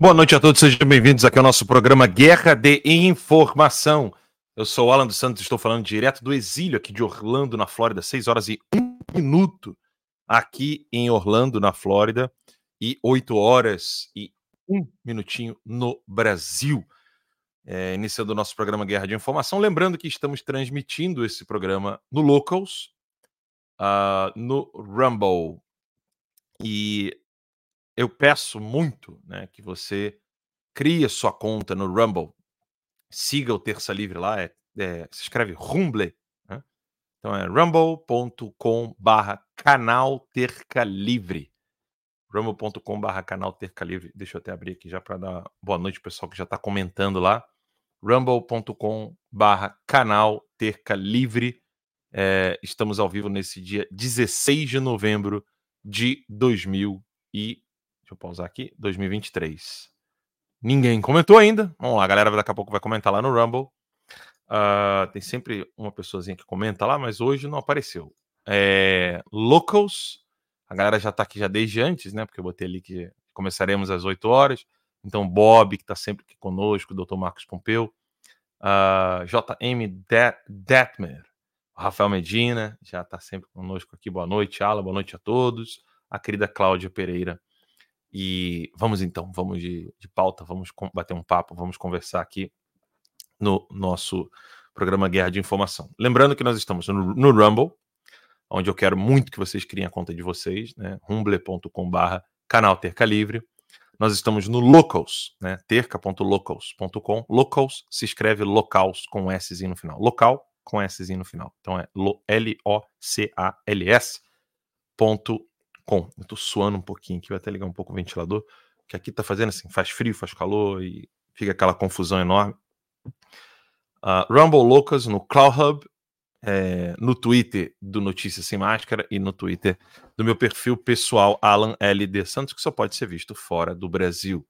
Boa noite a todos, sejam bem-vindos aqui ao nosso programa Guerra de Informação. Eu sou o Alan dos Santos, estou falando direto do exílio aqui de Orlando, na Flórida, 6 horas e 1 minuto aqui em Orlando, na Flórida, e 8 horas e 1 minutinho no Brasil. É, iniciando o nosso programa Guerra de Informação. Lembrando que estamos transmitindo esse programa no Locals, uh, no Rumble. E eu peço muito né, que você crie sua conta no Rumble. Siga o Terça Livre lá, é, é, se escreve Rumble. Né? Então é rumble.com barra canal Terca Livre. rumble.com barra canal Terca Livre. Deixa eu até abrir aqui já para dar boa noite pessoal que já está comentando lá. rumble.com barra canal Terca Livre. É, estamos ao vivo nesse dia 16 de novembro de 2000 e eu pausar aqui. 2023. Ninguém comentou ainda. Vamos lá, a galera daqui a pouco vai comentar lá no Rumble. Uh, tem sempre uma pessoazinha que comenta lá, mas hoje não apareceu. É, locals, a galera já tá aqui já desde antes, né? Porque eu botei ali que começaremos às 8 horas. Então, Bob, que tá sempre aqui conosco, Dr. Marcos Pompeu, uh, JM Detmer, Rafael Medina, já tá sempre conosco aqui. Boa noite, Ala, boa noite a todos. A querida Cláudia Pereira e vamos então, vamos de, de pauta, vamos bater um papo, vamos conversar aqui no nosso programa Guerra de Informação. Lembrando que nós estamos no, no Rumble, onde eu quero muito que vocês criem a conta de vocês, né? rumble.com/barra canal Terca Livre. Nós estamos no Locals, né? terca.locals.com. Locals se escreve locals com S no final. Local com S no final. Então é L-O-C-A-L-S com. Eu tô suando um pouquinho aqui, vou até ligar um pouco o ventilador, que aqui tá fazendo assim, faz frio, faz calor e fica aquela confusão enorme. Uh, Rumble Loucas no Cloud Hub, é, no Twitter do Notícias Sem Máscara e no Twitter do meu perfil pessoal, Alan LD Santos, que só pode ser visto fora do Brasil.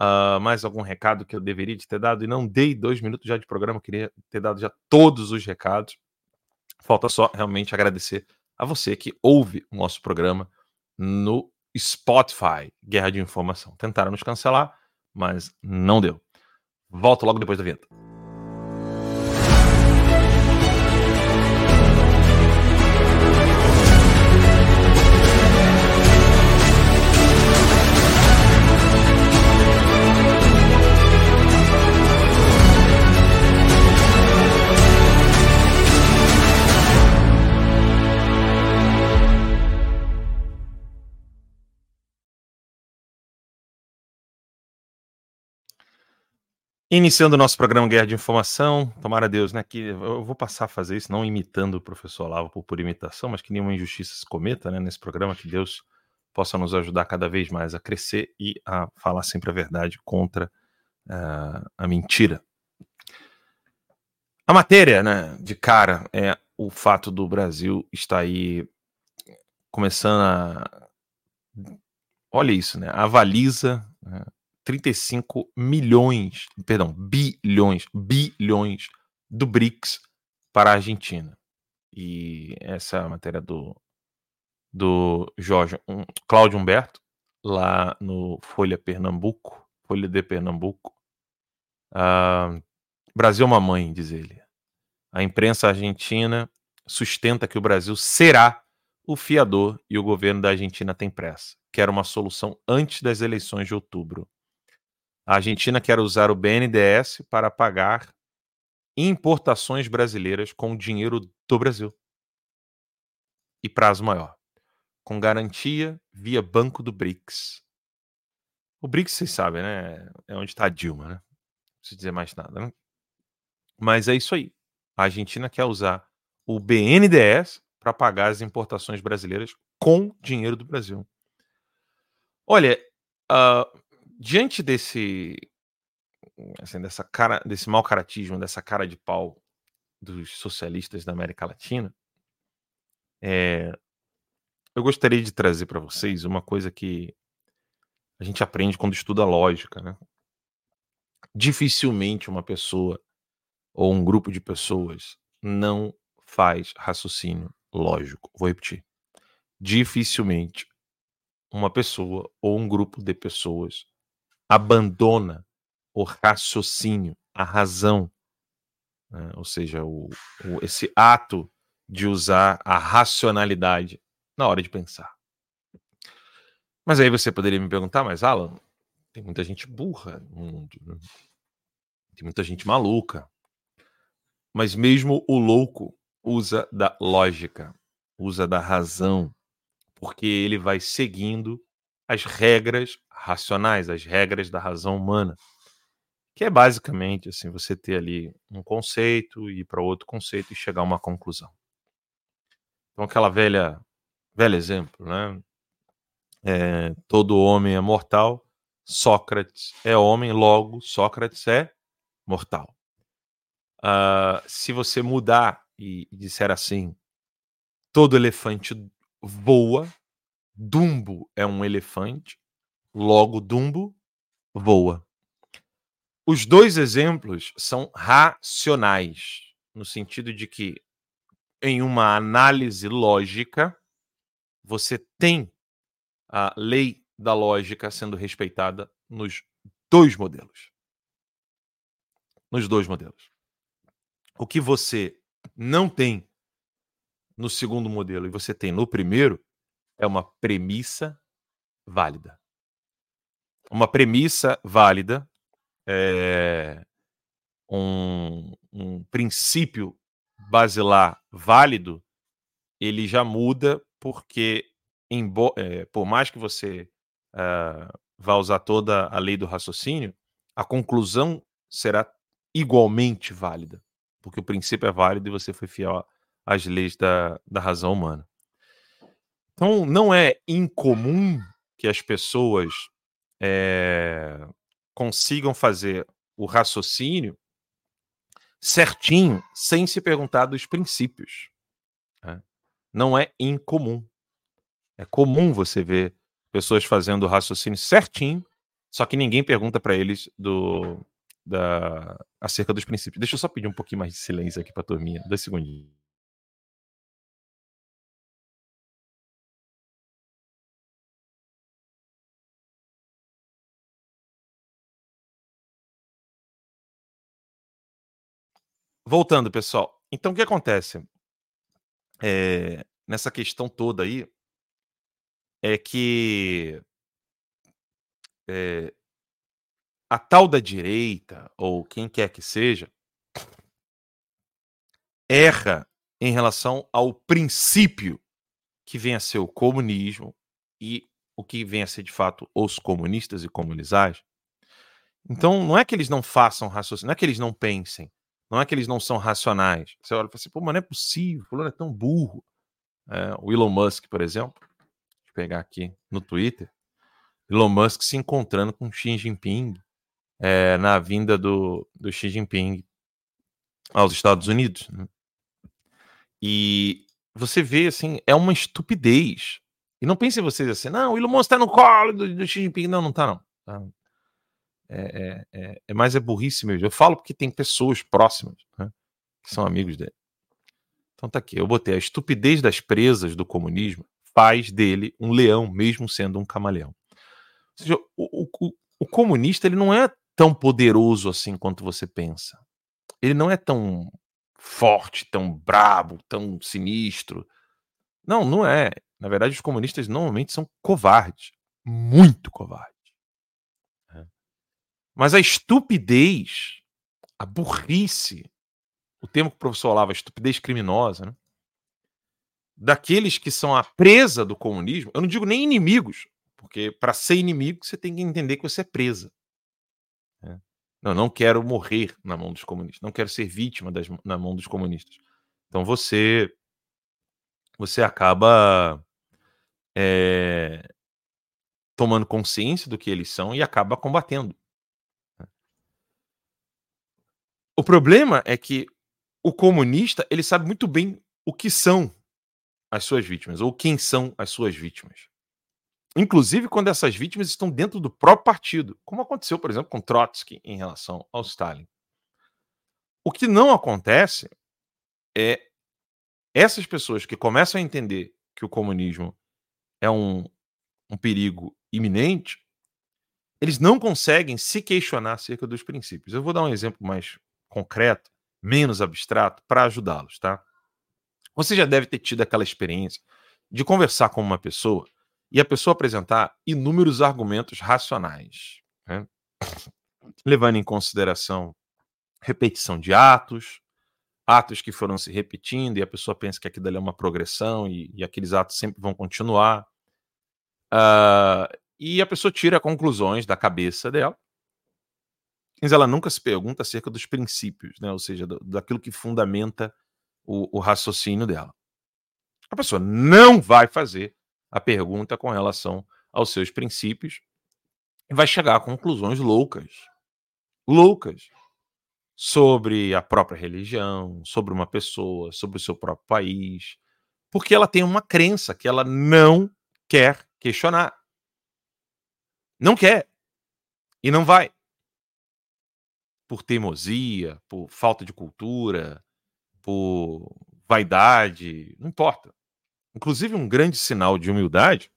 Uh, mais algum recado que eu deveria ter dado e não dei dois minutos já de programa, queria ter dado já todos os recados. Falta só realmente agradecer a você que ouve o nosso programa no Spotify, Guerra de Informação. Tentaram nos cancelar, mas não deu. Volto logo depois da vinheta. Iniciando o nosso programa Guerra de Informação, tomara Deus, né? Que eu vou passar a fazer isso, não imitando o professor Lava por, por imitação, mas que nenhuma injustiça se cometa né, nesse programa, que Deus possa nos ajudar cada vez mais a crescer e a falar sempre a verdade contra uh, a mentira. A matéria, né, de cara, é o fato do Brasil estar aí começando a. Olha isso, né? Avaliza. Né, 35 milhões, perdão, bilhões, bilhões do BRICS para a Argentina. E essa é a matéria do, do Jorge um, Cláudio Humberto, lá no Folha Pernambuco, Folha de Pernambuco. Uh, Brasil é uma mãe, diz ele. A imprensa argentina sustenta que o Brasil será o fiador e o governo da Argentina tem pressa. Quer uma solução antes das eleições de outubro. A Argentina quer usar o BNDES para pagar importações brasileiras com dinheiro do Brasil. E prazo maior. Com garantia via Banco do BRICS. O BRICS, vocês sabem, né? É onde está a Dilma, né? Não preciso dizer mais nada, né? Mas é isso aí. A Argentina quer usar o BNDES para pagar as importações brasileiras com dinheiro do Brasil. Olha, uh, diante desse assim, dessa cara, desse mau caratismo, dessa cara de pau dos socialistas da América Latina, é, eu gostaria de trazer para vocês uma coisa que a gente aprende quando estuda lógica, né? Dificilmente uma pessoa ou um grupo de pessoas não faz raciocínio lógico. Vou repetir. Dificilmente uma pessoa ou um grupo de pessoas abandona o raciocínio, a razão, né? ou seja, o, o, esse ato de usar a racionalidade na hora de pensar. Mas aí você poderia me perguntar, mas Alan, tem muita gente burra no mundo, né? tem muita gente maluca. Mas mesmo o louco usa da lógica, usa da razão, porque ele vai seguindo as regras racionais, as regras da razão humana, que é basicamente assim, você ter ali um conceito ir para outro conceito e chegar a uma conclusão. Então aquela velha velho exemplo, né? É, todo homem é mortal, Sócrates é homem, logo Sócrates é mortal. Uh, se você mudar e, e disser assim, todo elefante voa, Dumbo é um elefante, logo Dumbo voa. Os dois exemplos são racionais, no sentido de que, em uma análise lógica, você tem a lei da lógica sendo respeitada nos dois modelos. Nos dois modelos. O que você não tem no segundo modelo e você tem no primeiro é uma premissa válida. Uma premissa válida é um, um princípio basilar válido, ele já muda porque, é, por mais que você uh, vá usar toda a lei do raciocínio, a conclusão será igualmente válida, porque o princípio é válido e você foi fiel às leis da, da razão humana. Então, não é incomum que as pessoas é, consigam fazer o raciocínio certinho, sem se perguntar dos princípios. Né? Não é incomum. É comum você ver pessoas fazendo o raciocínio certinho, só que ninguém pergunta para eles do, da, acerca dos princípios. Deixa eu só pedir um pouquinho mais de silêncio aqui para a turminha. Dois segundinhos. Voltando, pessoal. Então, o que acontece? É, nessa questão toda aí, é que é, a tal da direita, ou quem quer que seja, erra em relação ao princípio que vem a ser o comunismo e o que vem a ser de fato os comunistas e comunizais. Então, não é que eles não façam raciocínio, não é que eles não pensem, não é que eles não são racionais. Você olha e fala assim, pô, mas não é possível, o fulano é tão burro. É, o Elon Musk, por exemplo, deixa eu pegar aqui no Twitter, Elon Musk se encontrando com Xi Jinping é, na vinda do, do Xi Jinping aos Estados Unidos. Né? E você vê, assim, é uma estupidez. E não pensem vocês assim, não, o Elon Musk está no colo do, do Xi Jinping. Não, não está não. Tá? É, é, é, é, mais é burrice mesmo. Eu falo porque tem pessoas próximas né, que são amigos dele. Então tá aqui. Eu botei a estupidez das presas do comunismo faz dele um leão, mesmo sendo um camaleão. Ou seja, o, o, o comunista ele não é tão poderoso assim quanto você pensa. Ele não é tão forte, tão brabo, tão sinistro. Não, não é. Na verdade, os comunistas normalmente são covardes, muito covardes. Mas a estupidez, a burrice, o termo que o professor falava, estupidez criminosa, né? daqueles que são a presa do comunismo, eu não digo nem inimigos, porque para ser inimigo você tem que entender que você é presa. Né? Não, não quero morrer na mão dos comunistas, não quero ser vítima das, na mão dos comunistas. Então você você acaba é, tomando consciência do que eles são e acaba combatendo. O problema é que o comunista ele sabe muito bem o que são as suas vítimas ou quem são as suas vítimas. Inclusive quando essas vítimas estão dentro do próprio partido, como aconteceu, por exemplo, com Trotsky em relação ao Stalin. O que não acontece é essas pessoas que começam a entender que o comunismo é um, um perigo iminente, eles não conseguem se questionar acerca dos princípios. Eu vou dar um exemplo mais concreto, menos abstrato, para ajudá-los, tá? Você já deve ter tido aquela experiência de conversar com uma pessoa e a pessoa apresentar inúmeros argumentos racionais, né? levando em consideração repetição de atos, atos que foram se repetindo e a pessoa pensa que aquilo ali é uma progressão e, e aqueles atos sempre vão continuar. Uh, e a pessoa tira conclusões da cabeça dela, mas ela nunca se pergunta acerca dos princípios, né? ou seja, do, daquilo que fundamenta o, o raciocínio dela. A pessoa não vai fazer a pergunta com relação aos seus princípios e vai chegar a conclusões loucas. Loucas. Sobre a própria religião, sobre uma pessoa, sobre o seu próprio país. Porque ela tem uma crença que ela não quer questionar. Não quer. E não vai. Por teimosia, por falta de cultura, por vaidade, não importa. Inclusive, um grande sinal de humildade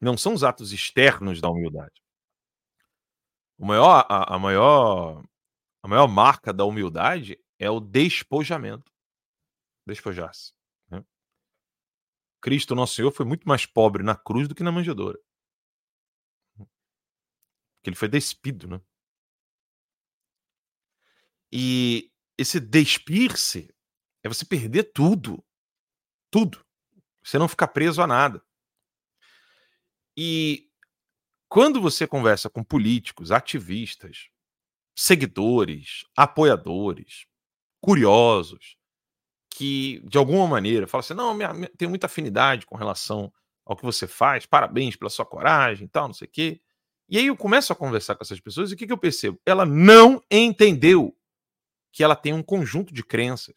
não são os atos externos da humildade. O maior, a, a maior, a maior marca da humildade é o despojamento. Despojar-se. Né? Cristo, nosso Senhor, foi muito mais pobre na cruz do que na manjedoura. Porque ele foi despido, né? E esse despir-se é você perder tudo. Tudo. Você não ficar preso a nada. E quando você conversa com políticos, ativistas, seguidores, apoiadores, curiosos, que de alguma maneira falam assim: não, minha, minha, tenho muita afinidade com relação ao que você faz, parabéns pela sua coragem e tal, não sei o quê. E aí eu começo a conversar com essas pessoas e o que, que eu percebo? Ela não entendeu que ela tem um conjunto de crenças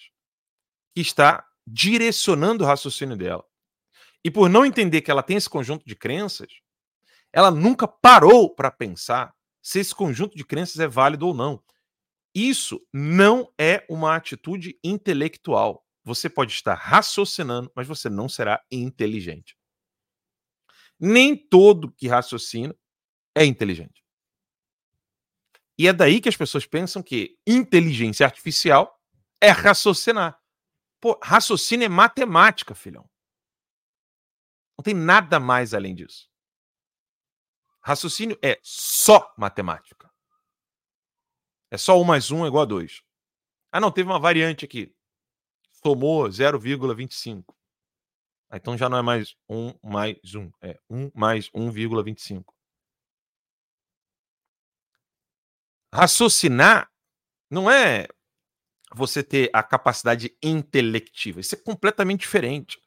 que está direcionando o raciocínio dela. E por não entender que ela tem esse conjunto de crenças, ela nunca parou para pensar se esse conjunto de crenças é válido ou não. Isso não é uma atitude intelectual. Você pode estar raciocinando, mas você não será inteligente. Nem todo que raciocina é inteligente. E é daí que as pessoas pensam que inteligência artificial é raciocinar. Pô, raciocínio é matemática, filhão. Não tem nada mais além disso. Raciocínio é só matemática. É só 1 mais 1 é igual a 2. Ah, não, teve uma variante aqui. Somou 0,25. Ah, então já não é mais 1 mais 1. É 1 mais 1,25. Raciocinar não é você ter a capacidade intelectiva. Isso é completamente diferente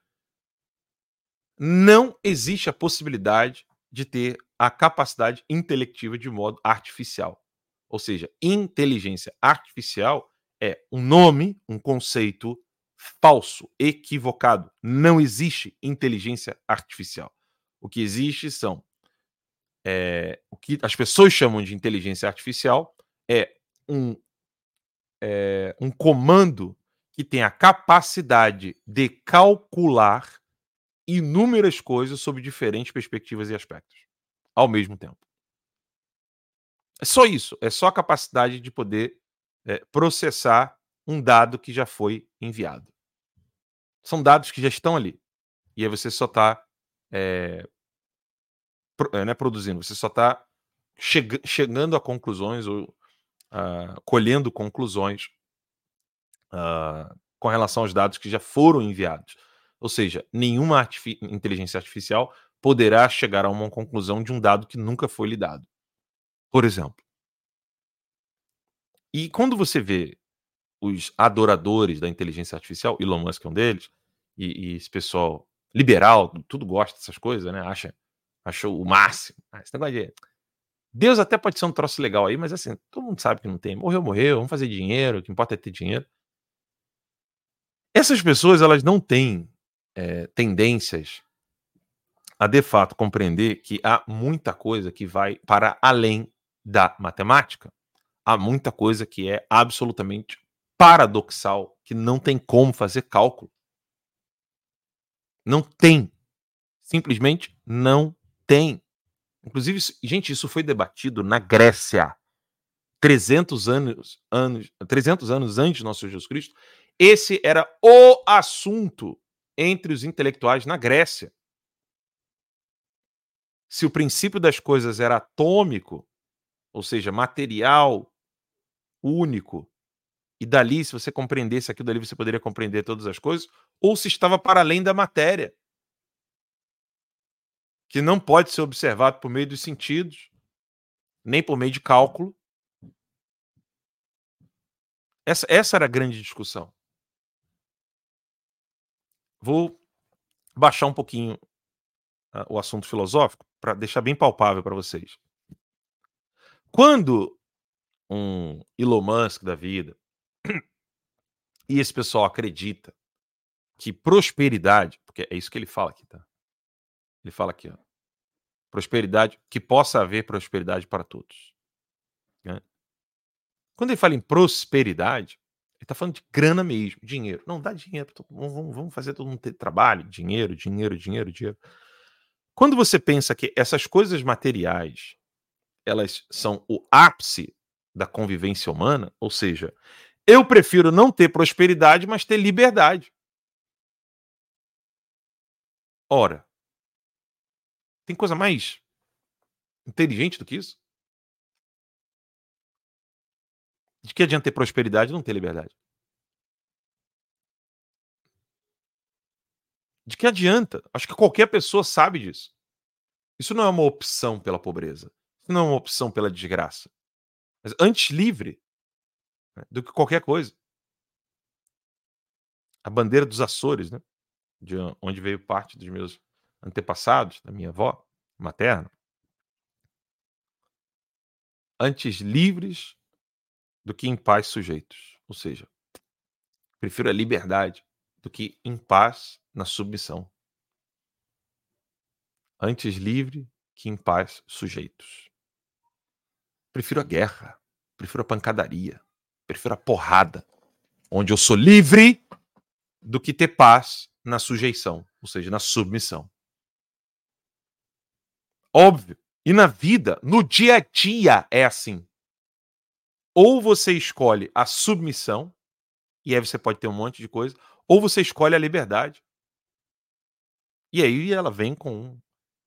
não existe a possibilidade de ter a capacidade intelectiva de modo artificial. Ou seja, inteligência artificial é um nome, um conceito falso, equivocado. Não existe inteligência artificial. O que existe são é, o que as pessoas chamam de inteligência artificial é um, é, um comando que tem a capacidade de calcular inúmeras coisas sobre diferentes perspectivas e aspectos ao mesmo tempo. É só isso, é só a capacidade de poder é, processar um dado que já foi enviado. São dados que já estão ali. E aí você só está é, pro, é, produzindo, você só está cheg chegando a conclusões ou uh, colhendo conclusões uh, com relação aos dados que já foram enviados. Ou seja, nenhuma inteligência artificial poderá chegar a uma conclusão de um dado que nunca foi lhe dado. Por exemplo. E quando você vê os adoradores da inteligência artificial, Elon Musk é um deles, e, e esse pessoal liberal, tudo gosta dessas coisas, né? Acha, achou o máximo. Ah, esse negócio de... Deus até pode ser um troço legal aí, mas assim, todo mundo sabe que não tem. Morreu, morreu, vamos fazer dinheiro, o que importa é ter dinheiro. Essas pessoas, elas não têm é, tendências a de fato compreender que há muita coisa que vai para além da matemática. Há muita coisa que é absolutamente paradoxal, que não tem como fazer cálculo. Não tem. Simplesmente não tem. Inclusive, gente, isso foi debatido na Grécia. 300 anos, anos, 300 anos antes de nosso Jesus Cristo, esse era o assunto entre os intelectuais na Grécia. Se o princípio das coisas era atômico, ou seja, material, único, e dali, se você compreendesse aquilo dali, você poderia compreender todas as coisas, ou se estava para além da matéria, que não pode ser observado por meio dos sentidos, nem por meio de cálculo. Essa, essa era a grande discussão. Vou baixar um pouquinho uh, o assunto filosófico para deixar bem palpável para vocês. Quando um Elon Musk da vida e esse pessoal acredita que prosperidade, porque é isso que ele fala aqui, tá? Ele fala aqui, ó, prosperidade, que possa haver prosperidade para todos. Né? Quando ele fala em prosperidade, ele está falando de grana mesmo, dinheiro. Não dá dinheiro, vamos, vamos fazer todo mundo ter trabalho, dinheiro, dinheiro, dinheiro, dinheiro. Quando você pensa que essas coisas materiais, elas são o ápice da convivência humana, ou seja, eu prefiro não ter prosperidade, mas ter liberdade. Ora, tem coisa mais inteligente do que isso? De que adianta ter prosperidade e não ter liberdade? De que adianta? Acho que qualquer pessoa sabe disso. Isso não é uma opção pela pobreza. Isso não é uma opção pela desgraça. Mas antes livre né, do que qualquer coisa. A bandeira dos Açores, né? De onde veio parte dos meus antepassados, da minha avó materna, antes livres do que em paz sujeitos. Ou seja, prefiro a liberdade do que em paz na submissão. Antes livre que em paz sujeitos. Prefiro a guerra, prefiro a pancadaria, prefiro a porrada, onde eu sou livre do que ter paz na sujeição, ou seja, na submissão. Óbvio. E na vida, no dia a dia, é assim. Ou você escolhe a submissão, e aí você pode ter um monte de coisa, ou você escolhe a liberdade. E aí ela vem com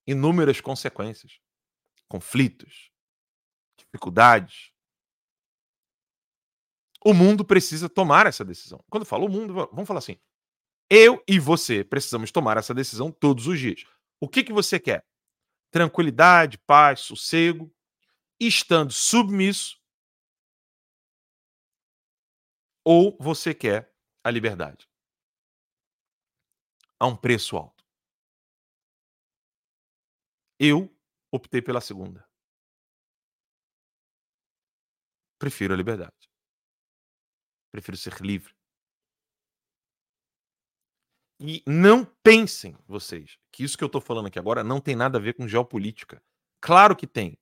inúmeras consequências, conflitos, dificuldades. O mundo precisa tomar essa decisão. Quando eu falo o mundo, vamos falar assim: eu e você precisamos tomar essa decisão todos os dias. O que, que você quer? Tranquilidade, paz, sossego, estando submisso, ou você quer a liberdade a um preço alto. Eu optei pela segunda. Prefiro a liberdade. Prefiro ser livre. E não pensem, vocês, que isso que eu estou falando aqui agora não tem nada a ver com geopolítica. Claro que tem.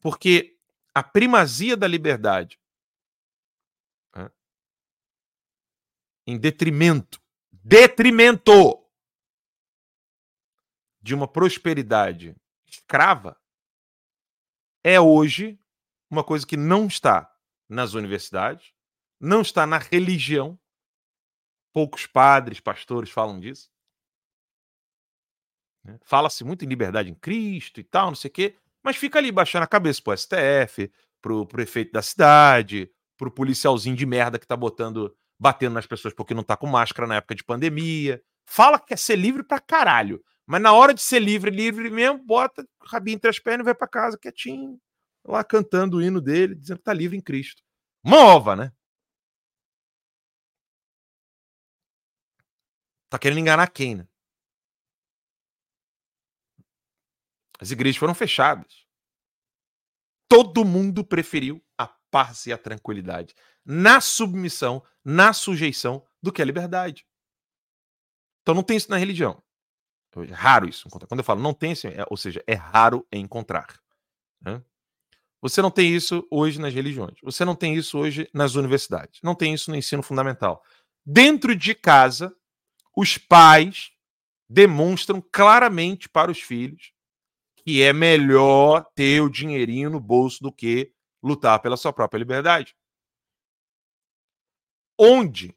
Porque a primazia da liberdade né, em detrimento, detrimento de uma prosperidade escrava é hoje uma coisa que não está nas universidades, não está na religião Poucos padres, pastores falam disso. Né? Fala-se muito em liberdade em Cristo e tal, não sei o quê, mas fica ali baixando a cabeça pro STF, pro prefeito da cidade, pro policialzinho de merda que tá botando, batendo nas pessoas porque não tá com máscara na época de pandemia. Fala que quer ser livre pra caralho. Mas na hora de ser livre, livre mesmo, bota o rabinho entre as pernas e vai para casa quietinho, lá cantando o hino dele, dizendo que tá livre em Cristo. Uma ova, né? Tá querendo enganar quem, né? As igrejas foram fechadas. Todo mundo preferiu a paz e a tranquilidade na submissão, na sujeição do que a liberdade. Então não tem isso na religião. É raro isso. Quando eu falo não tem, é, ou seja, é raro encontrar. Né? Você não tem isso hoje nas religiões. Você não tem isso hoje nas universidades. Não tem isso no ensino fundamental. Dentro de casa, os pais demonstram claramente para os filhos que é melhor ter o dinheirinho no bolso do que lutar pela sua própria liberdade. Onde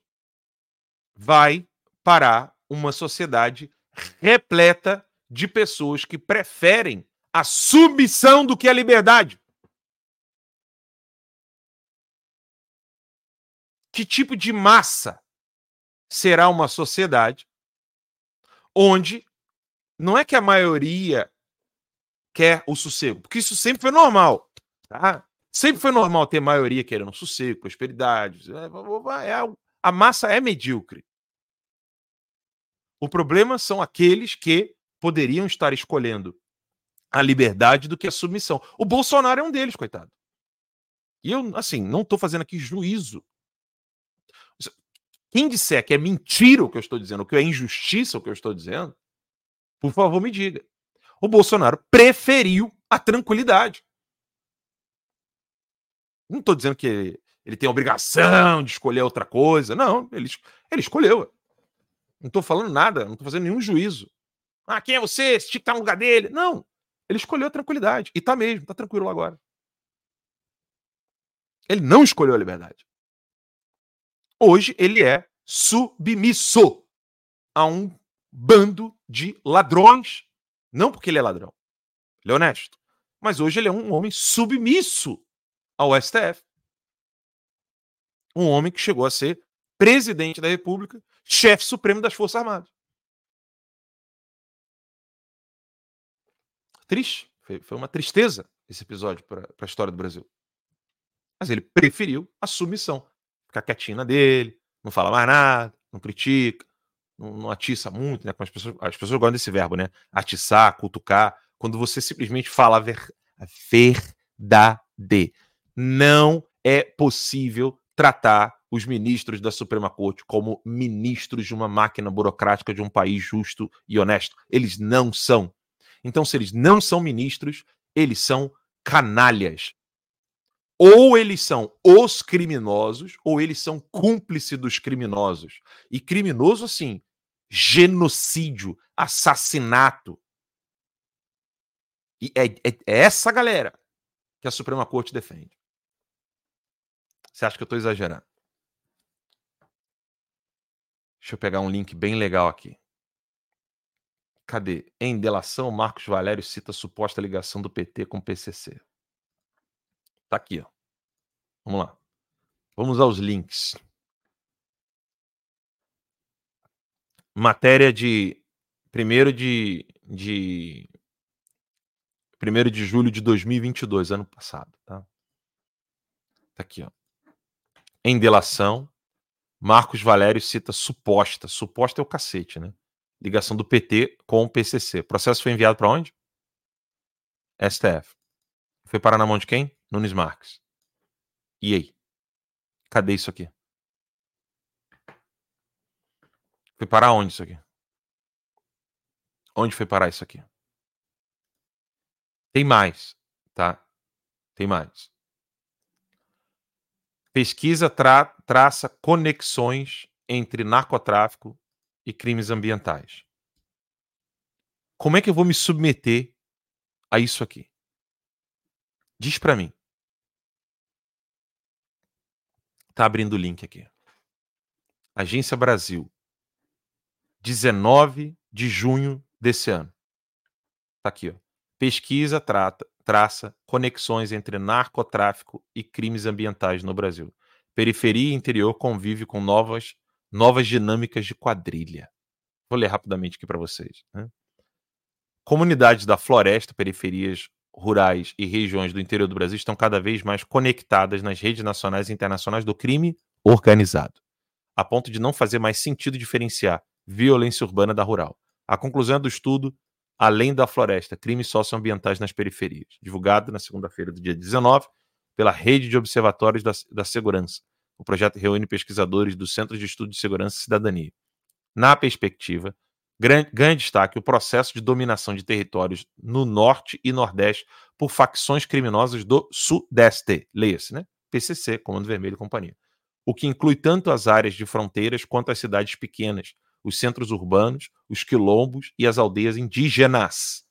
vai parar uma sociedade repleta de pessoas que preferem a submissão do que a liberdade? Que tipo de massa será uma sociedade onde não é que a maioria quer o sossego, porque isso sempre foi normal, tá? Sempre foi normal ter maioria querendo sossego, prosperidade. É, é, a massa é medíocre. O problema são aqueles que poderiam estar escolhendo a liberdade do que a submissão. O Bolsonaro é um deles, coitado. E eu, assim, não estou fazendo aqui juízo. Quem disser que é mentira o que eu estou dizendo, que é injustiça o que eu estou dizendo, por favor, me diga. O Bolsonaro preferiu a tranquilidade. Não estou dizendo que ele, tem a obrigação de escolher outra coisa. Não, ele, ele escolheu. Não estou falando nada, não estou fazendo nenhum juízo. Ah, quem é você? Você tinha que estar no lugar dele. Não. Ele escolheu a tranquilidade. E está mesmo, está tranquilo agora. Ele não escolheu a liberdade. Hoje ele é submisso a um bando de ladrões. Não porque ele é ladrão. Ele é honesto. Mas hoje ele é um homem submisso ao STF. Um homem que chegou a ser presidente da República, chefe supremo das Forças Armadas. Triste. Foi, uma tristeza esse episódio para a história do Brasil. Mas ele preferiu a submissão. Ficar quietinho na dele, não fala mais nada, não critica, não, não atiça muito, né? As pessoas, as pessoas gostam desse verbo, né? Atiçar, cutucar. Quando você simplesmente fala a, ver, a verdade não é possível tratar os ministros da Suprema Corte como ministros de uma máquina burocrática de um país justo e honesto. Eles não são. Então, se eles não são ministros, eles são canalhas. Ou eles são os criminosos, ou eles são cúmplices dos criminosos. E criminoso, assim, genocídio, assassinato. E é, é, é essa galera que a Suprema Corte defende. Você acha que eu estou exagerando? Deixa eu pegar um link bem legal aqui. Cadê? Em delação, Marcos Valério cita suposta ligação do PT com o PCC. Tá aqui, ó. Vamos lá. Vamos aos links. Matéria de 1 de, de 1 de julho de 2022, ano passado, tá? Tá aqui, ó. Em delação, Marcos Valério cita suposta. Suposta é o cacete, né? Ligação do PT com o PCC. O processo foi enviado para onde? STF. Foi parar na mão de quem? Nunes Marques. E aí? Cadê isso aqui? Foi parar onde isso aqui? Onde foi parar isso aqui? Tem mais, tá? Tem mais. Pesquisa tra traça conexões entre narcotráfico e crimes ambientais. Como é que eu vou me submeter a isso aqui? Diz para mim. Tá abrindo o link aqui. Agência Brasil. 19 de junho desse ano. Tá aqui, ó. Pesquisa trata, traça conexões entre narcotráfico e crimes ambientais no Brasil. Periferia e interior convive com novas novas dinâmicas de quadrilha. Vou ler rapidamente aqui para vocês. Né? Comunidades da floresta, periferias rurais e regiões do interior do Brasil estão cada vez mais conectadas nas redes nacionais e internacionais do crime organizado, a ponto de não fazer mais sentido diferenciar violência urbana da rural. A conclusão é do estudo Além da Floresta, Crimes Socioambientais nas Periferias, divulgado na segunda-feira do dia 19 pela Rede de Observatórios da, da Segurança, o projeto reúne pesquisadores do Centro de Estudo de Segurança e Cidadania. Na perspectiva, ganha destaque o processo de dominação de territórios no norte e nordeste por facções criminosas do sudeste. Leia-se, né? PCC, Comando Vermelho e Companhia. O que inclui tanto as áreas de fronteiras quanto as cidades pequenas, os centros urbanos, os quilombos e as aldeias indígenas.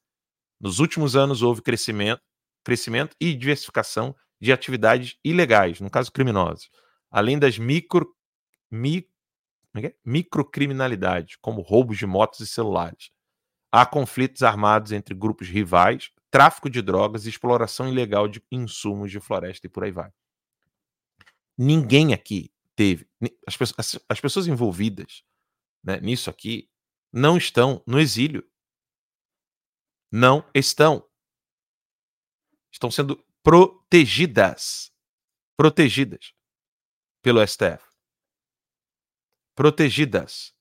Nos últimos anos houve crescimento, crescimento e diversificação de atividades ilegais, no caso criminosas, além das micro, mi, é, microcriminalidades, como roubos de motos e celulares. Há conflitos armados entre grupos rivais, tráfico de drogas e exploração ilegal de insumos de floresta e por aí vai. Ninguém aqui teve. As, as, as pessoas envolvidas né, nisso aqui não estão no exílio. Não estão. Estão sendo protegidas. Protegidas pelo STF. Protegidas.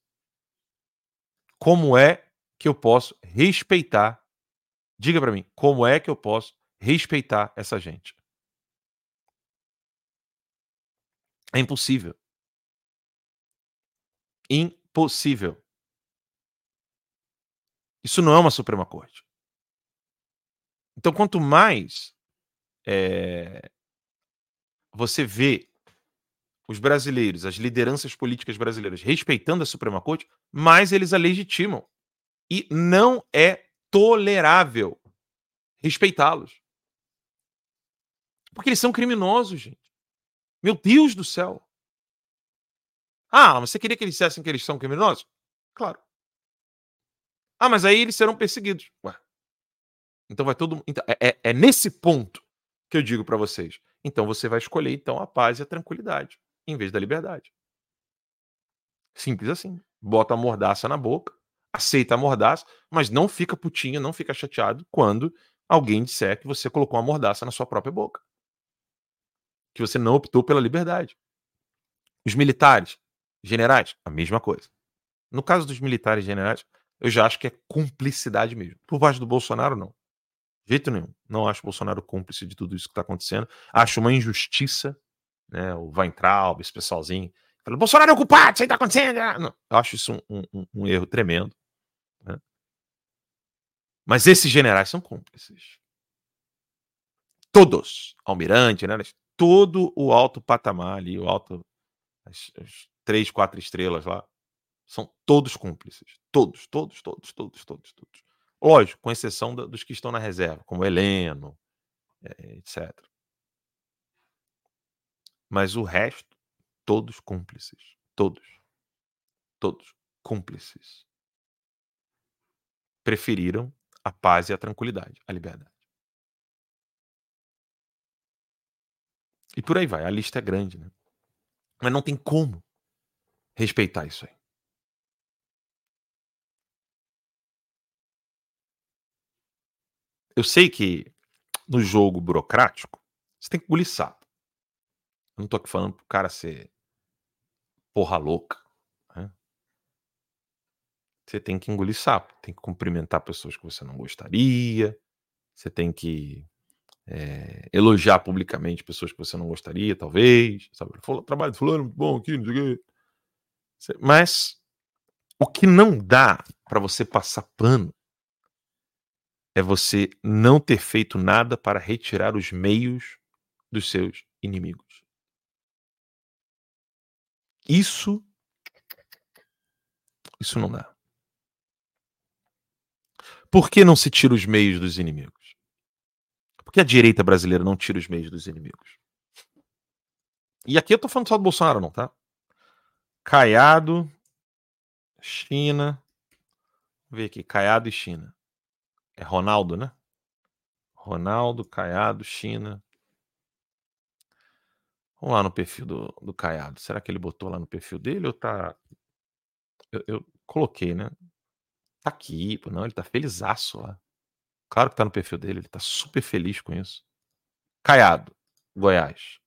Como é que eu posso respeitar? Diga para mim, como é que eu posso respeitar essa gente? É impossível. Impossível. Isso não é uma Suprema Corte. Então, quanto mais é, você vê os brasileiros, as lideranças políticas brasileiras respeitando a Suprema Corte, mais eles a legitimam. E não é tolerável respeitá-los. Porque eles são criminosos, gente. Meu Deus do céu. Ah, mas você queria que eles dissessem que eles são criminosos? Claro. Ah, mas aí eles serão perseguidos. Ué. Então vai todo então, é, é, é nesse ponto que eu digo para vocês. Então você vai escolher então a paz e a tranquilidade em vez da liberdade. Simples assim. Bota a mordaça na boca, aceita a mordaça, mas não fica putinho, não fica chateado quando alguém disser que você colocou uma mordaça na sua própria boca. Que você não optou pela liberdade. Os militares, generais, a mesma coisa. No caso dos militares generais, eu já acho que é cumplicidade mesmo. Por parte do Bolsonaro, não. De jeito nenhum. Não acho Bolsonaro cúmplice de tudo isso que está acontecendo. Acho uma injustiça, né? O Weintraub, esse pessoalzinho, falando, Bolsonaro é o culpado, isso aí está acontecendo. Não, eu acho isso um, um, um erro tremendo. Né? Mas esses generais são cúmplices. Todos. Almirante, né? Todo o alto patamar ali, o alto. As, as três, quatro estrelas lá. São todos cúmplices. Todos, todos, todos, todos, todos, todos. Lógico, com exceção dos que estão na reserva, como Heleno, eh, etc. Mas o resto, todos cúmplices. Todos. Todos cúmplices. Preferiram a paz e a tranquilidade, a liberdade. E por aí vai. A lista é grande, né? Mas não tem como respeitar isso aí. Eu sei que no jogo burocrático, você tem que. Eu não tô aqui falando pro cara ser porra louca. Né? Você tem que engolir sapo, tem que cumprimentar pessoas que você não gostaria, você tem que é, elogiar publicamente pessoas que você não gostaria, talvez. Sabe? Trabalho de fulano muito bom aqui, não sei o quê. Mas o que não dá para você passar pano é você não ter feito nada para retirar os meios dos seus inimigos. Isso isso não dá. Por que não se tira os meios dos inimigos? Por que a direita brasileira não tira os meios dos inimigos? E aqui eu tô falando só do Bolsonaro, não, tá? Caiado, China. Vamos ver aqui, Caiado e China. É Ronaldo, né? Ronaldo, Caiado, China. Vamos lá no perfil do, do Caiado. Será que ele botou lá no perfil dele ou tá. Eu, eu coloquei, né? Tá aqui, não, ele tá felizaço lá. Claro que tá no perfil dele, ele tá super feliz com isso. Caiado, Goiás.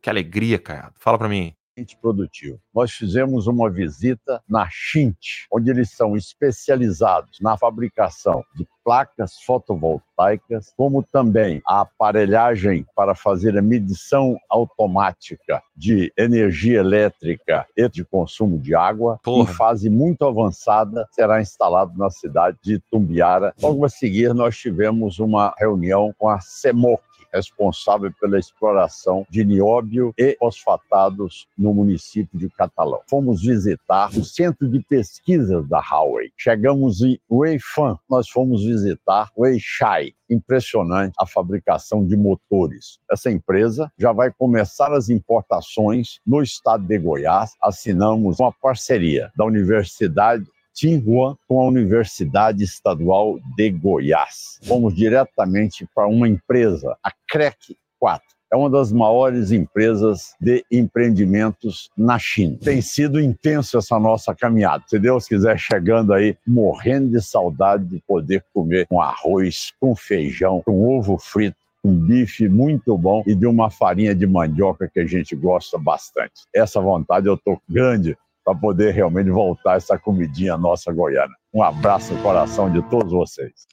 Que alegria, Caiado. Fala para mim produtivo. Nós fizemos uma visita na Chint, onde eles são especializados na fabricação de placas fotovoltaicas, como também a aparelhagem para fazer a medição automática de energia elétrica e de consumo de água. Porra. Em fase muito avançada, será instalado na cidade de Tumbiara. Logo a seguir, nós tivemos uma reunião com a CEMOC, responsável pela exploração de nióbio e fosfatados no município de Catalão. Fomos visitar o centro de pesquisas da Huawei. Chegamos em Weifan, nós fomos visitar Weishai, impressionante a fabricação de motores. Essa empresa já vai começar as importações no estado de Goiás. Assinamos uma parceria da Universidade Tsinghua com a Universidade Estadual de Goiás. Fomos diretamente para uma empresa, a CREC 4 é uma das maiores empresas de empreendimentos na China. Tem sido intenso essa nossa caminhada. Se Deus quiser, chegando aí, morrendo de saudade de poder comer um arroz com feijão, com ovo frito um bife muito bom e de uma farinha de mandioca que a gente gosta bastante. Essa vontade eu tô grande para poder realmente voltar essa comidinha nossa goiana. Um abraço no coração de todos vocês.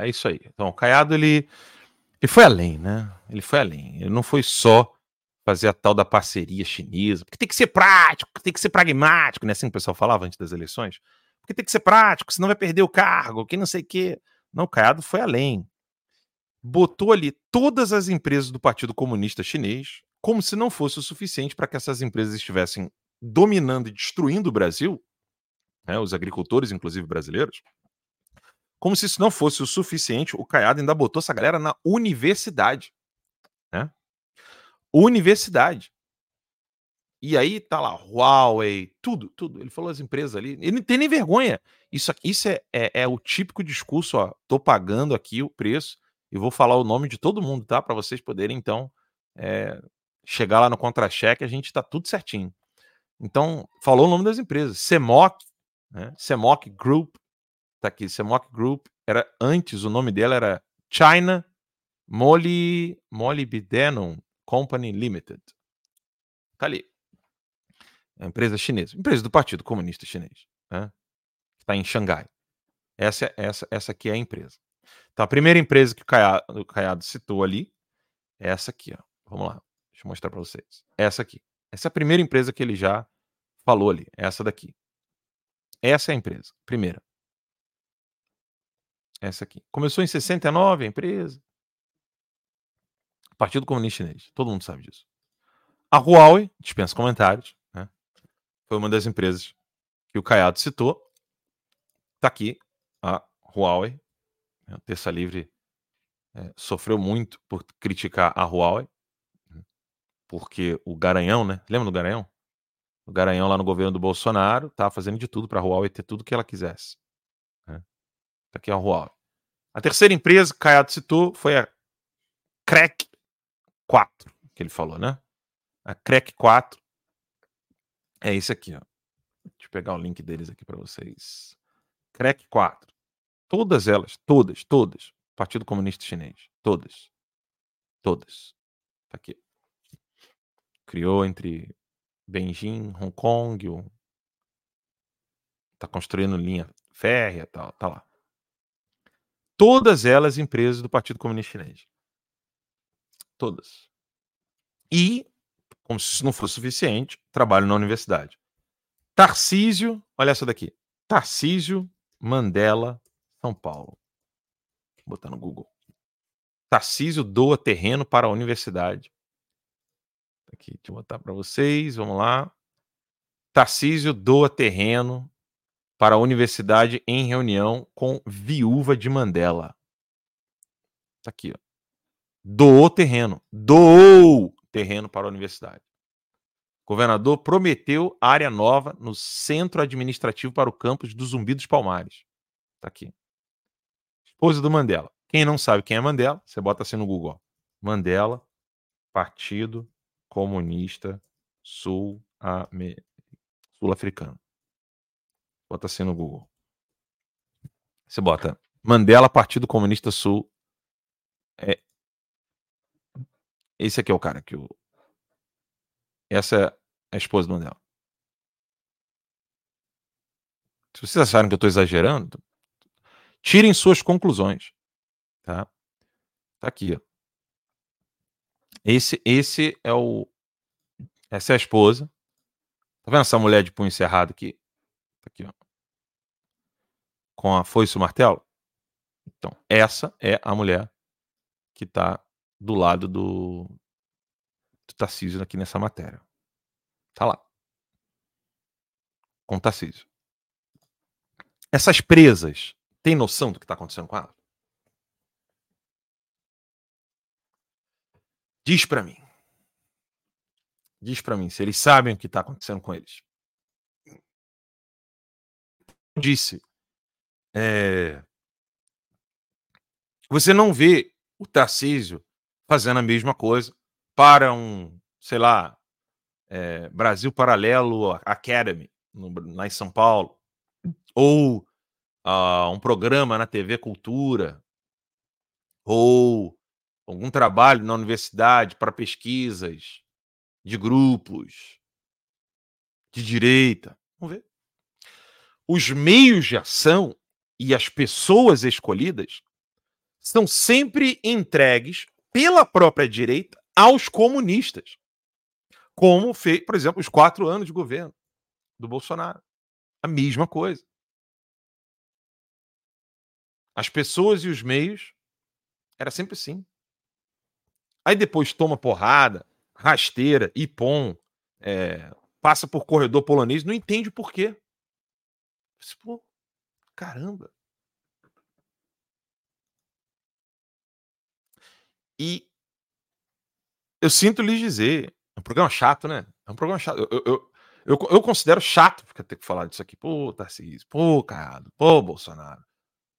é isso aí. Então, o Caiado, ele, ele foi além, né? Ele foi além. Ele não foi só fazer a tal da parceria chinesa, porque tem que ser prático, tem que ser pragmático, né? Assim que o pessoal falava antes das eleições. Porque tem que ser prático, senão vai perder o cargo, que não sei o quê. Não, o Caiado foi além. Botou ali todas as empresas do Partido Comunista Chinês, como se não fosse o suficiente para que essas empresas estivessem dominando e destruindo o Brasil, né, os agricultores, inclusive brasileiros, como se isso não fosse o suficiente, o Caiado ainda botou essa galera na universidade. Né? Universidade. E aí tá lá, Huawei, tudo, tudo. Ele falou as empresas ali. Ele não tem nem vergonha. Isso, isso é, é, é o típico discurso, ó. Tô pagando aqui o preço e vou falar o nome de todo mundo, tá? Para vocês poderem, então, é, chegar lá no contra-cheque, a gente tá tudo certinho. Então, falou o nome das empresas. Semoc, né? Semoc Group, tá aqui. Semoc Group era antes, o nome dela era China Moly, Molybdenum Company Limited. Tá ali. É empresa chinesa. Empresa do Partido Comunista Chinês. Né? Está em Xangai. Essa, essa, essa aqui é a empresa. Então, a primeira empresa que o Caiado, o Caiado citou ali é essa aqui. Ó. Vamos lá. Deixa eu mostrar para vocês. Essa aqui. Essa é a primeira empresa que ele já falou ali, essa daqui. Essa é a empresa, primeira. Essa aqui. Começou em 69 a empresa. Partido Comunista Chinês. Todo mundo sabe disso. A Huawei, dispensa comentários, né? foi uma das empresas que o Caiado citou. Está aqui a Huawei. Né? Terça Livre é, sofreu muito por criticar a Huawei? Porque o Garanhão, né? Lembra do Garanhão? o Garanhão lá no governo do Bolsonaro estava fazendo de tudo para a Huawei ter tudo que ela quisesse. Né? Tá aqui a Huawei. A terceira empresa que Caiado citou foi a Crack 4, que ele falou, né? A Crack 4 é esse aqui, ó. Deixa eu pegar o link deles aqui para vocês. Crack 4. Todas elas, todas, todas. Partido Comunista Chinês. Todas. Todas. Tá aqui. Criou entre Beijing, Hong Kong, o... tá construindo linha férrea, tal, tá lá. Todas elas empresas do Partido Comunista Chinês. Todas. E, como se isso não fosse suficiente, trabalho na universidade. Tarcísio, olha essa daqui. Tarcísio Mandela, São Paulo. Vou botar no Google. Tarcísio doa terreno para a universidade Aqui, deixa eu botar para vocês. Vamos lá. Tarcísio doa terreno para a universidade em reunião com viúva de Mandela. Tá aqui, ó. Doou terreno. Doou terreno para a universidade. Governador prometeu área nova no centro administrativo para o campus do Zumbi dos Palmares. Tá aqui. Esposa do Mandela. Quem não sabe quem é Mandela, você bota assim no Google. Mandela, Partido comunista sul-africano. Bota assim no Google. Você bota Mandela, Partido Comunista Sul. É... Esse aqui é o cara que o. Essa é a esposa do Mandela. Se vocês acharem que eu estou exagerando, tirem suas conclusões. Tá? Tá aqui, ó. Esse, esse é o. Essa é a esposa. Tá vendo essa mulher de punho cerrado aqui? Tá aqui, ó. Com a foice e o martelo? Então, essa é a mulher que está do lado do, do Tarcísio aqui nessa matéria. Tá lá. Com o Tarcísio. Essas presas têm noção do que está acontecendo com ela? Diz para mim. Diz para mim se eles sabem o que está acontecendo com eles. Disse. É... Você não vê o Tarcísio fazendo a mesma coisa para um, sei lá, é, Brasil Paralelo Academy, no, lá em São Paulo, ou uh, um programa na TV Cultura, ou algum trabalho na universidade para pesquisas de grupos de direita. Vamos ver. Os meios de ação e as pessoas escolhidas são sempre entregues pela própria direita aos comunistas. Como fez, por exemplo, os quatro anos de governo do Bolsonaro. A mesma coisa. As pessoas e os meios era sempre assim. Aí depois toma porrada, rasteira, ipom, é, passa por corredor polonês, não entende por quê. Pô, caramba. E eu sinto lhes dizer, é um programa chato, né? É um programa chato. Eu, eu, eu, eu considero chato ter que falar disso aqui. Pô, Tarcísio, pô, Caiado, pô, Bolsonaro.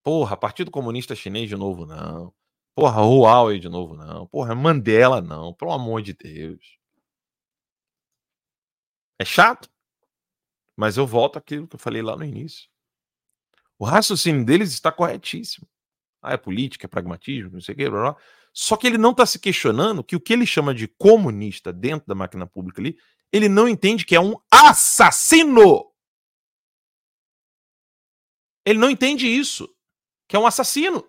Porra, Partido Comunista Chinês de novo, não. Porra, Huawei de novo, não. Porra, Mandela, não. Pelo amor de Deus. É chato, mas eu volto àquilo que eu falei lá no início. O raciocínio deles está corretíssimo. Ah, é política, é pragmatismo, não sei o quê, blá, blá. Só que ele não está se questionando que o que ele chama de comunista dentro da máquina pública ali, ele não entende que é um assassino. Ele não entende isso, que é um assassino.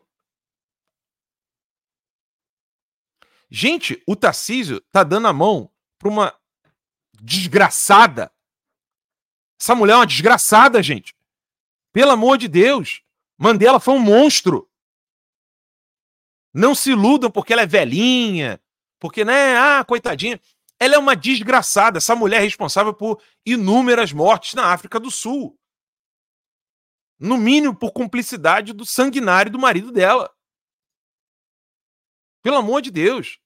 Gente, o Tarcísio tá dando a mão para uma desgraçada. Essa mulher é uma desgraçada, gente. Pelo amor de Deus. Mandela foi um monstro. Não se iludam porque ela é velhinha, porque, né, ah, coitadinha. Ela é uma desgraçada. Essa mulher é responsável por inúmeras mortes na África do Sul. No mínimo por cumplicidade do sanguinário do marido dela. Pelo amor de Deus.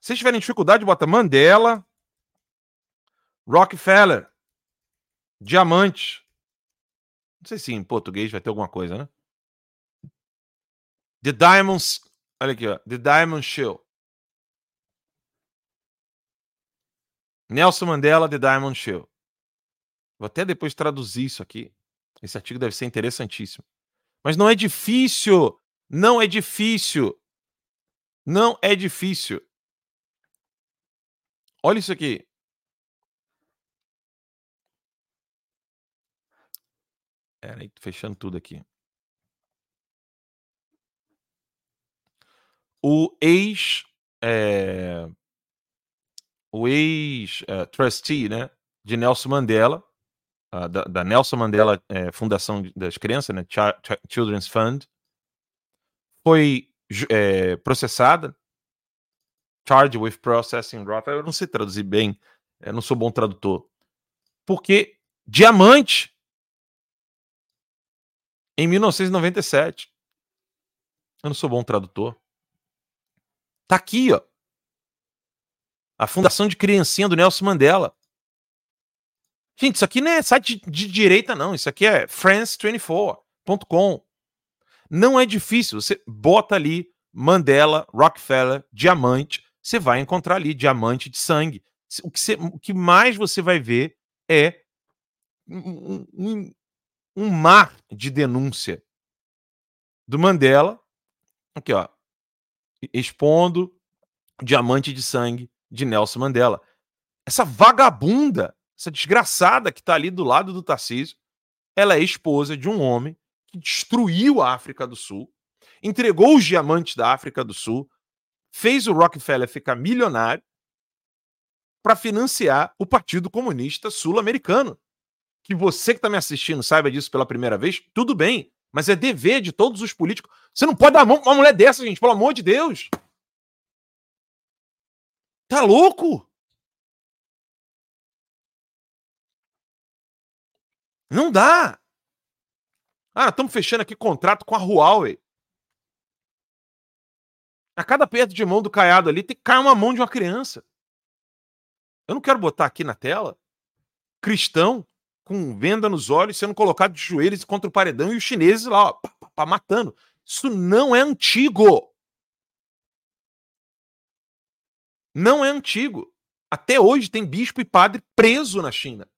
Se vocês tiverem dificuldade, bota Mandela, Rockefeller, Diamante. Não sei se em português vai ter alguma coisa, né? The Diamonds. Olha aqui, ó. The Diamond Show. Nelson Mandela, The Diamond Show. Vou até depois traduzir isso aqui. Esse artigo deve ser interessantíssimo. Mas não é difícil. Não é difícil. Não é difícil. Olha isso aqui. Peraí, fechando tudo aqui. O ex. É, o ex-trustee, né? De Nelson Mandela, uh, da, da, Nelson Mandela é, Fundação das Crianças, né? Ch Children's Fund, foi é, processada. Charged with processing wrath. Eu não sei traduzir bem, eu não sou bom tradutor. Porque diamante em 1997. Eu não sou bom tradutor. Tá aqui, ó. A Fundação de Criancinha do Nelson Mandela. Gente, isso aqui não é site de, de direita, não. Isso aqui é france24.com. Não é difícil. Você bota ali Mandela, Rockefeller, diamante. Você vai encontrar ali diamante de sangue. O que, você, o que mais você vai ver é um, um, um mar de denúncia do Mandela, aqui ó, expondo diamante de sangue de Nelson Mandela. Essa vagabunda, essa desgraçada que está ali do lado do Tarcísio, ela é esposa de um homem que destruiu a África do Sul, entregou os diamantes da África do Sul, fez o Rockefeller ficar milionário para financiar o Partido Comunista Sul-Americano que você que está me assistindo saiba disso pela primeira vez, tudo bem. Mas é dever de todos os políticos. Você não pode dar a mão pra uma mulher dessa, gente, pelo amor de Deus. Tá louco? Não dá. Ah, estamos fechando aqui contrato com a Huawei. A cada perto de mão do caiado ali tem cair uma mão de uma criança. Eu não quero botar aqui na tela cristão com venda nos olhos sendo colocado de joelhos contra o paredão e os chineses lá, ó, pá, pá, pá, matando. Isso não é antigo. Não é antigo. Até hoje tem bispo e padre preso na China.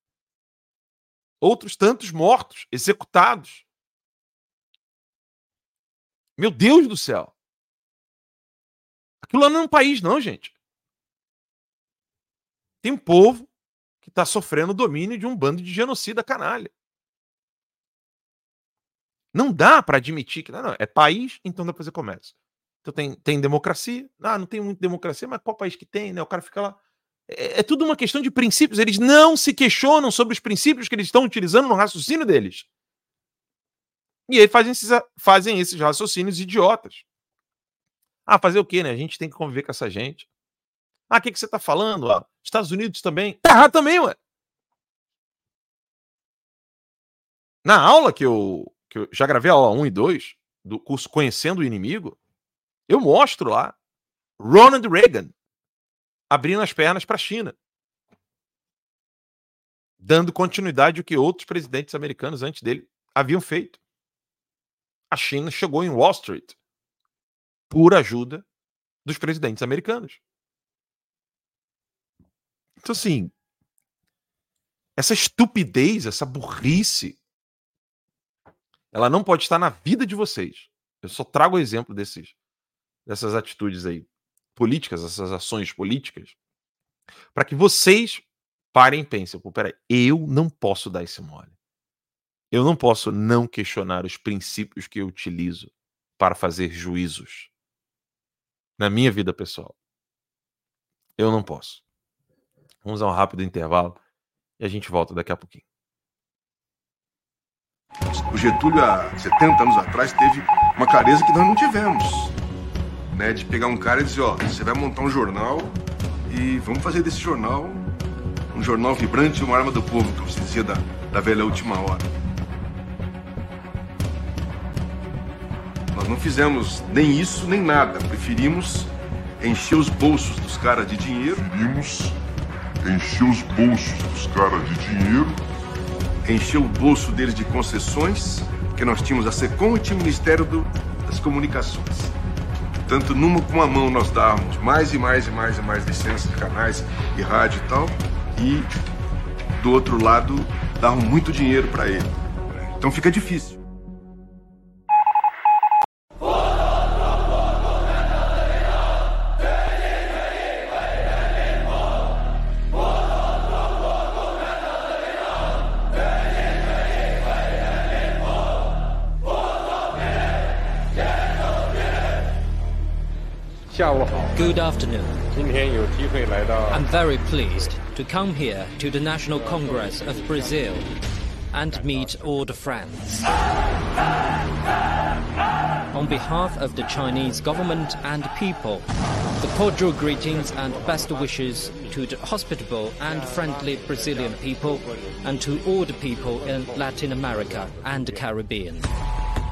Outros tantos mortos, executados. Meu Deus do céu. Aquilo não é um país, não, gente. Tem um povo que está sofrendo o domínio de um bando de genocida canalha. Não dá para admitir que não, não, é país, então dá para fazer comércio. Então tem, tem democracia. Ah, não tem muita democracia, mas qual país que tem, né? O cara fica lá. É, é tudo uma questão de princípios. Eles não se questionam sobre os princípios que eles estão utilizando no raciocínio deles. E aí fazem esses, fazem esses raciocínios idiotas. Ah, fazer o quê, né? A gente tem que conviver com essa gente. Ah, o que, que você tá falando? Ah, Estados Unidos também. Tá errado também, ué. Na aula que eu, que eu já gravei a aula 1 e 2 do curso Conhecendo o Inimigo, eu mostro lá Ronald Reagan abrindo as pernas para a China, dando continuidade ao que outros presidentes americanos antes dele haviam feito. A China chegou em Wall Street por ajuda dos presidentes americanos. Então, assim, essa estupidez, essa burrice, ela não pode estar na vida de vocês. Eu só trago o exemplo desses dessas atitudes aí políticas, essas ações políticas, para que vocês parem e pensem, peraí, eu não posso dar esse mole. Eu não posso não questionar os princípios que eu utilizo para fazer juízos na minha vida pessoal. Eu não posso. Vamos a um rápido intervalo e a gente volta daqui a pouquinho. O Getúlio, há 70 anos atrás, teve uma clareza que nós não tivemos né? De pegar um cara e dizer, ó, você vai montar um jornal e vamos fazer desse jornal um jornal vibrante, uma arma do povo, que você dizia da, da velha última hora. Não fizemos nem isso, nem nada. Preferimos encher os bolsos dos caras de dinheiro. Preferimos encher os bolsos dos caras de dinheiro. Encher o bolso deles de concessões, porque nós tínhamos a SECOM e tinha o Ministério do, das Comunicações. Portanto, numa com uma mão nós dávamos mais e mais e mais e mais licenças de canais e rádio e tal, e do outro lado davam muito dinheiro para ele. Então fica difícil. Good afternoon. I'm very pleased to come here to the National Congress of Brazil and meet all the friends. On behalf of the Chinese government and people, the cordial greetings and best wishes to the hospitable and friendly Brazilian people and to all the people in Latin America and the Caribbean.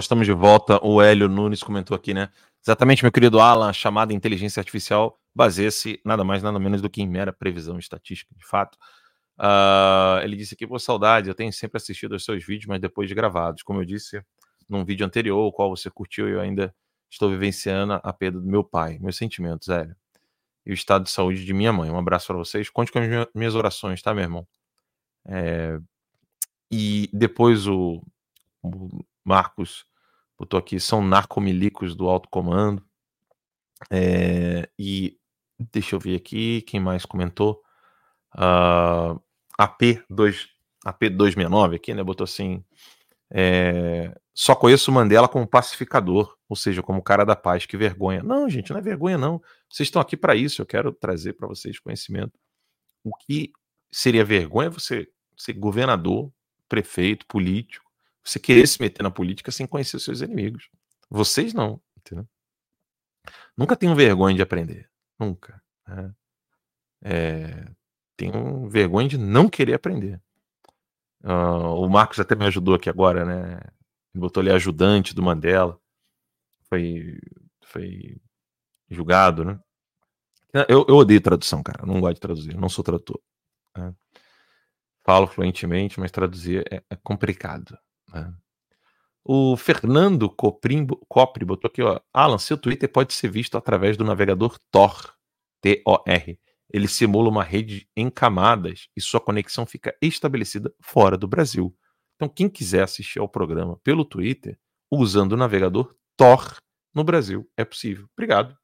Estamos de volta. O Hélio Nunes comentou aqui, né? Exatamente, meu querido Alan, a chamada inteligência artificial baseia-se nada mais, nada menos do que em mera previsão estatística, de fato. Uh, ele disse aqui, por saudade, eu tenho sempre assistido aos seus vídeos, mas depois de gravados. Como eu disse num vídeo anterior, o qual você curtiu, eu ainda estou vivenciando a perda do meu pai. Meus sentimentos, Hélio. E o estado de saúde de minha mãe. Um abraço para vocês. Conte com as minhas orações, tá, meu irmão? É... E depois o, o Marcos botou aqui, são narcomilicos do alto comando. É... E deixa eu ver aqui, quem mais comentou? Uh, AP2, AP269 aqui, né? Botou assim. É, só conheço Mandela como pacificador, ou seja, como cara da paz. Que vergonha. Não, gente, não é vergonha, não. Vocês estão aqui para isso. Eu quero trazer para vocês conhecimento. O que seria vergonha é você ser governador, prefeito, político, você querer se meter na política sem conhecer os seus inimigos. Vocês não, entendeu? Nunca tenham vergonha de aprender. Nunca. Né? É, vergonha de não querer aprender. Uh, o Marcos até me ajudou aqui agora, né? Ele botou ali ajudante do Mandela. Foi, foi julgado, né? Eu, eu odeio tradução, cara. Não gosto de traduzir. Não sou tradutor. Né? Falo fluentemente, mas traduzir é, é complicado. Né? O Fernando Coprimbo, Copri botou aqui, ó. Alan, seu Twitter pode ser visto através do navegador Tor. T-O-R ele simula uma rede em camadas e sua conexão fica estabelecida fora do Brasil. Então, quem quiser assistir ao programa pelo Twitter, usando o navegador Tor no Brasil, é possível. Obrigado.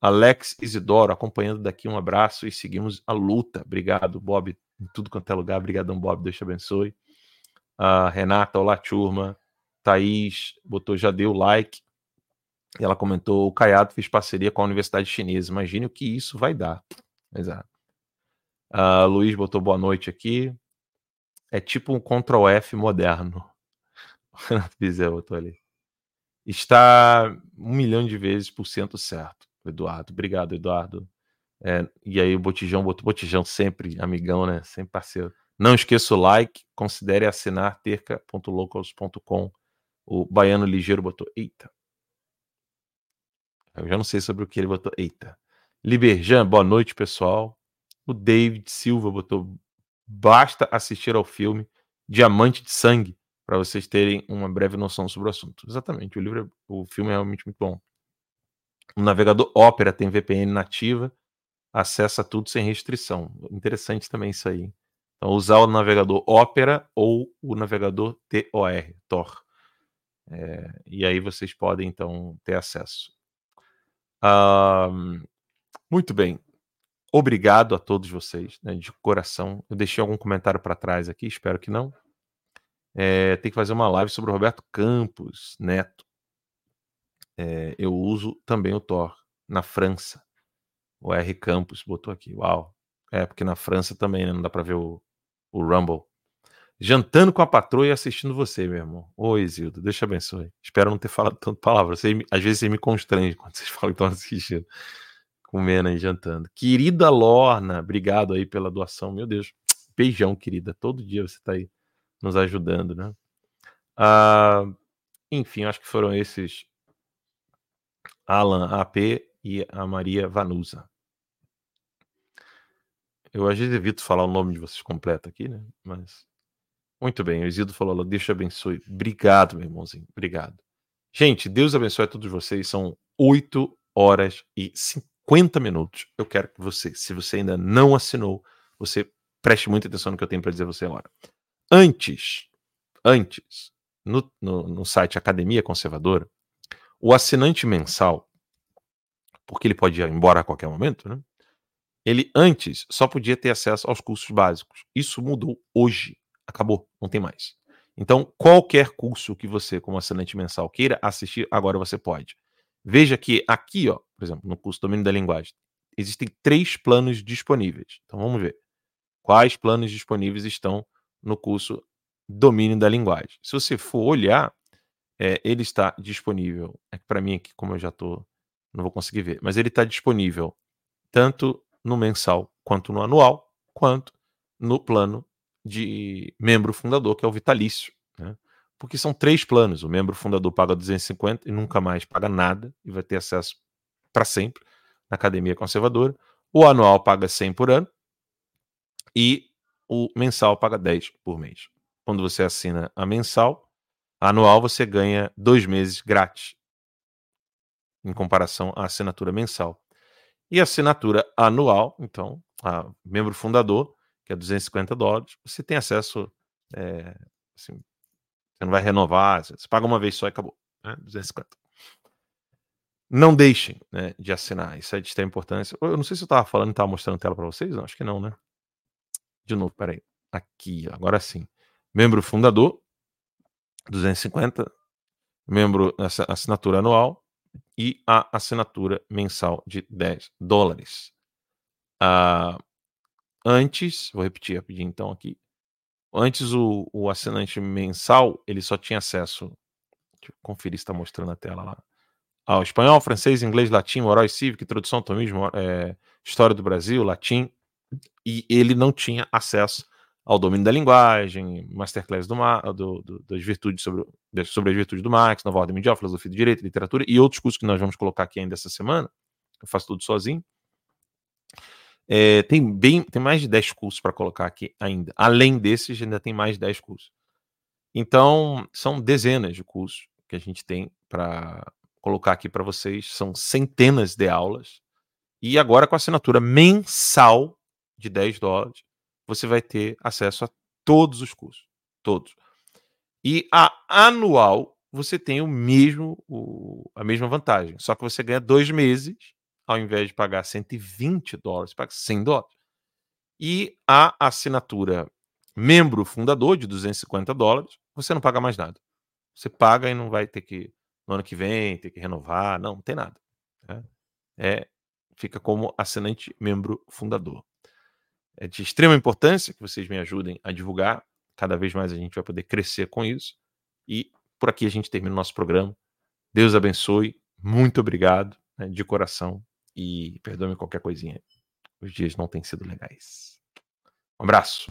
Alex Isidoro, acompanhando daqui, um abraço e seguimos a luta. Obrigado, Bob, em tudo quanto é lugar. Obrigadão, Bob, Deus te abençoe. A Renata, olá, turma. Thaís botou, já deu like. E ela comentou: o Caiado fez parceria com a Universidade Chinesa. Imagine o que isso vai dar. Exato. Uh, Luiz botou boa noite aqui. É tipo um Ctrl F moderno. O Renato Bizel botou ali. Está um milhão de vezes por cento certo, Eduardo. Obrigado, Eduardo. É, e aí o Botijão botou Botijão sempre, amigão, né? Sempre parceiro. Não esqueça o like, considere assinar terca.locals.com. O Baiano Ligeiro botou, eita. Eu já não sei sobre o que ele botou, eita. Liberjan, boa noite, pessoal. O David Silva botou: basta assistir ao filme Diamante de Sangue para vocês terem uma breve noção sobre o assunto. Exatamente, o livro, é, o filme é realmente muito bom. O navegador Opera tem VPN nativa, acessa tudo sem restrição. Interessante também isso aí. Então, usar o navegador Opera ou o navegador TOR, Tor. É, e aí vocês podem então ter acesso. Muito bem. Obrigado a todos vocês, né, de coração. Eu deixei algum comentário para trás aqui, espero que não. É, tem que fazer uma live sobre o Roberto Campos Neto. É, eu uso também o Thor na França. O R Campos botou aqui. Uau. É, porque na França também né, não dá para ver o, o Rumble. Jantando com a patroa e assistindo você, meu irmão. Oi, Isildo, Deus te abençoe. Espero não ter falado tanto palavra. Você, às vezes você me constrange quando vocês falam que estão assistindo comendo e jantando. Querida Lorna, obrigado aí pela doação. Meu Deus, beijão, querida. Todo dia você está aí nos ajudando, né? Ah, enfim, acho que foram esses Alan AP e a Maria Vanusa. Eu às vezes evito falar o nome de vocês completo aqui, né? Mas muito bem, o Isildo falou, Deus te abençoe. Obrigado, meu irmãozinho. Obrigado. Gente, Deus abençoe a todos vocês. São 8 horas e 50 50 minutos. Eu quero que você, se você ainda não assinou, você preste muita atenção no que eu tenho para dizer a você agora. Antes, antes, no, no, no site Academia Conservadora, o assinante mensal, porque ele pode ir embora a qualquer momento, né? Ele antes só podia ter acesso aos cursos básicos. Isso mudou hoje. Acabou, não tem mais. Então, qualquer curso que você, como assinante mensal, queira assistir, agora você pode. Veja que aqui, ó, por exemplo, no curso Domínio da Linguagem, existem três planos disponíveis. Então vamos ver. Quais planos disponíveis estão no curso Domínio da Linguagem? Se você for olhar, é, ele está disponível. É para mim aqui, como eu já estou, não vou conseguir ver, mas ele está disponível tanto no mensal quanto no anual, quanto no plano de membro fundador, que é o vitalício. Né? porque são três planos. O membro fundador paga 250 e nunca mais paga nada e vai ter acesso para sempre na academia conservadora. O anual paga 100 por ano e o mensal paga 10 por mês. Quando você assina a mensal, a anual você ganha dois meses grátis, em comparação à assinatura mensal. E assinatura anual, então, a membro fundador, que é 250 dólares, você tem acesso. É, assim, você não vai renovar, você paga uma vez só e acabou. Né? 250. Não deixem né, de assinar, isso é de extrema importância. Eu não sei se eu estava falando e estava mostrando tela para vocês, não, acho que não, né? De novo, peraí. Aqui, agora sim. Membro fundador, 250. Membro assinatura anual e a assinatura mensal de 10 dólares. Uh, antes, vou repetir rapidinho então aqui. Antes o, o assinante mensal ele só tinha acesso. Deixa eu conferir se está mostrando a tela lá ao espanhol, francês, inglês, latim, oral e cívico, introdução, tomismo, é, história do Brasil, latim, e ele não tinha acesso ao domínio da linguagem, masterclass do, do, do, das virtudes sobre, sobre as virtudes do Marx, nova ordem mundial, filosofia do direito, literatura e outros cursos que nós vamos colocar aqui ainda essa semana. Eu faço tudo sozinho. É, tem bem, tem mais de 10 cursos para colocar aqui ainda. Além desses, ainda tem mais de 10 cursos. Então, são dezenas de cursos que a gente tem para colocar aqui para vocês. São centenas de aulas. E agora, com a assinatura mensal de 10 dólares, você vai ter acesso a todos os cursos. Todos. E a anual, você tem o mesmo, o, a mesma vantagem. Só que você ganha dois meses, ao invés de pagar 120 dólares, paga 100 dólares. E a assinatura membro fundador de 250 dólares, você não paga mais nada. Você paga e não vai ter que no ano que vem, ter que renovar, não, não tem nada. Né? É, fica como assinante membro fundador. É de extrema importância que vocês me ajudem a divulgar. Cada vez mais a gente vai poder crescer com isso. E por aqui a gente termina o nosso programa. Deus abençoe. Muito obrigado né, de coração. E perdoe-me qualquer coisinha. Os dias não têm sido legais. Um abraço.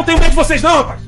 Não tenho medo de vocês, não, rapaz!